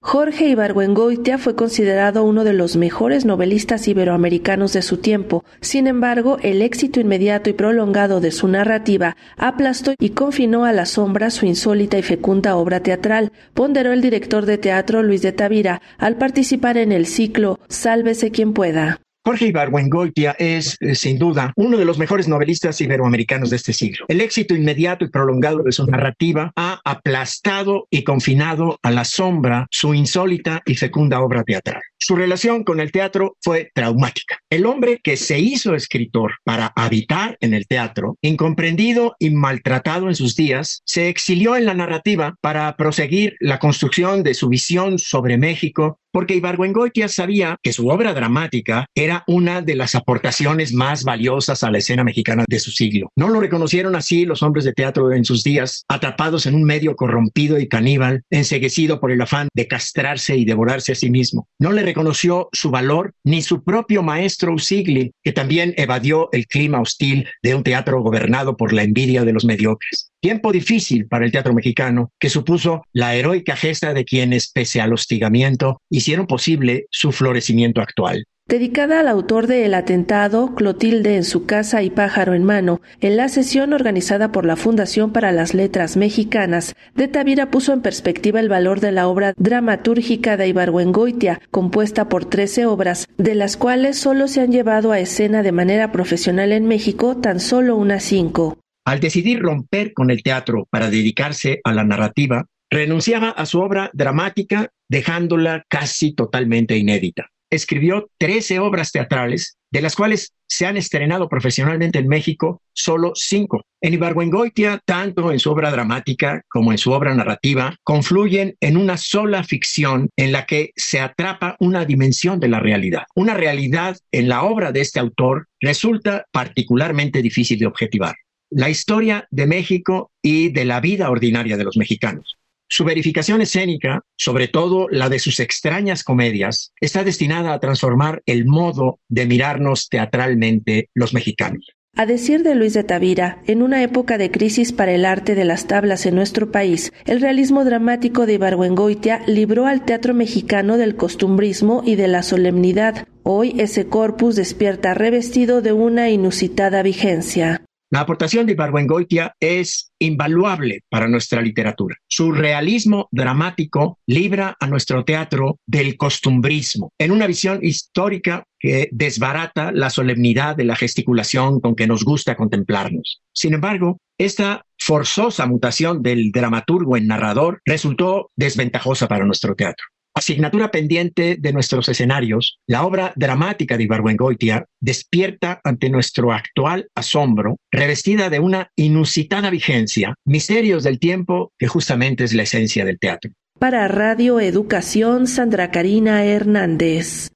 Jorge Ibargüengoitia fue considerado uno de los mejores novelistas iberoamericanos de su tiempo. Sin embargo, el éxito inmediato y prolongado de su narrativa aplastó y confinó a la sombra su insólita y fecunda obra teatral, ponderó el director de teatro Luis de Tavira al participar en el ciclo Sálvese quien pueda. Jorge Ibargüengoitia es, eh, sin duda, uno de los mejores novelistas iberoamericanos de este siglo. El éxito inmediato y prolongado de su narrativa ha aplastado y confinado a la sombra su insólita y fecunda obra teatral. Su relación con el teatro fue traumática. El hombre que se hizo escritor para habitar en el teatro, incomprendido y maltratado en sus días, se exilió en la narrativa para proseguir la construcción de su visión sobre México porque Ibargüengoitia sabía que su obra dramática era una de las aportaciones más valiosas a la escena mexicana de su siglo. No lo reconocieron así los hombres de teatro en sus días, atrapados en un medio corrompido y caníbal, enseguecido por el afán de castrarse y devorarse a sí mismo. No le reconoció su valor ni su propio maestro Usigli, que también evadió el clima hostil de un teatro gobernado por la envidia de los mediocres. Tiempo difícil para el teatro mexicano, que supuso la heroica gesta de quienes, pese al hostigamiento, hicieron posible su florecimiento actual. Dedicada al autor de El atentado, Clotilde en su casa y pájaro en mano, en la sesión organizada por la Fundación para las Letras Mexicanas, de Tavira puso en perspectiva el valor de la obra dramatúrgica de Ibargüengoitia, compuesta por 13 obras, de las cuales solo se han llevado a escena de manera profesional en México tan solo unas cinco. Al decidir romper con el teatro para dedicarse a la narrativa, renunciaba a su obra dramática, dejándola casi totalmente inédita escribió 13 obras teatrales, de las cuales se han estrenado profesionalmente en México solo cinco. En Ibargüengoitia, tanto en su obra dramática como en su obra narrativa, confluyen en una sola ficción en la que se atrapa una dimensión de la realidad. Una realidad en la obra de este autor resulta particularmente difícil de objetivar. La historia de México y de la vida ordinaria de los mexicanos. Su verificación escénica, sobre todo la de sus extrañas comedias, está destinada a transformar el modo de mirarnos teatralmente los mexicanos. A decir de Luis de Tavira, en una época de crisis para el arte de las tablas en nuestro país, el realismo dramático de Ibargüengoitia libró al teatro mexicano del costumbrismo y de la solemnidad. Hoy ese corpus despierta revestido de una inusitada vigencia. La aportación de Ibargüengoitia es invaluable para nuestra literatura. Su realismo dramático libra a nuestro teatro del costumbrismo, en una visión histórica que desbarata la solemnidad de la gesticulación con que nos gusta contemplarnos. Sin embargo, esta forzosa mutación del dramaturgo en narrador resultó desventajosa para nuestro teatro. Asignatura pendiente de nuestros escenarios, la obra dramática de Ibargüengoitia despierta ante nuestro actual asombro, revestida de una inusitada vigencia, misterios del tiempo que justamente es la esencia del teatro. Para Radio Educación, Sandra Karina Hernández.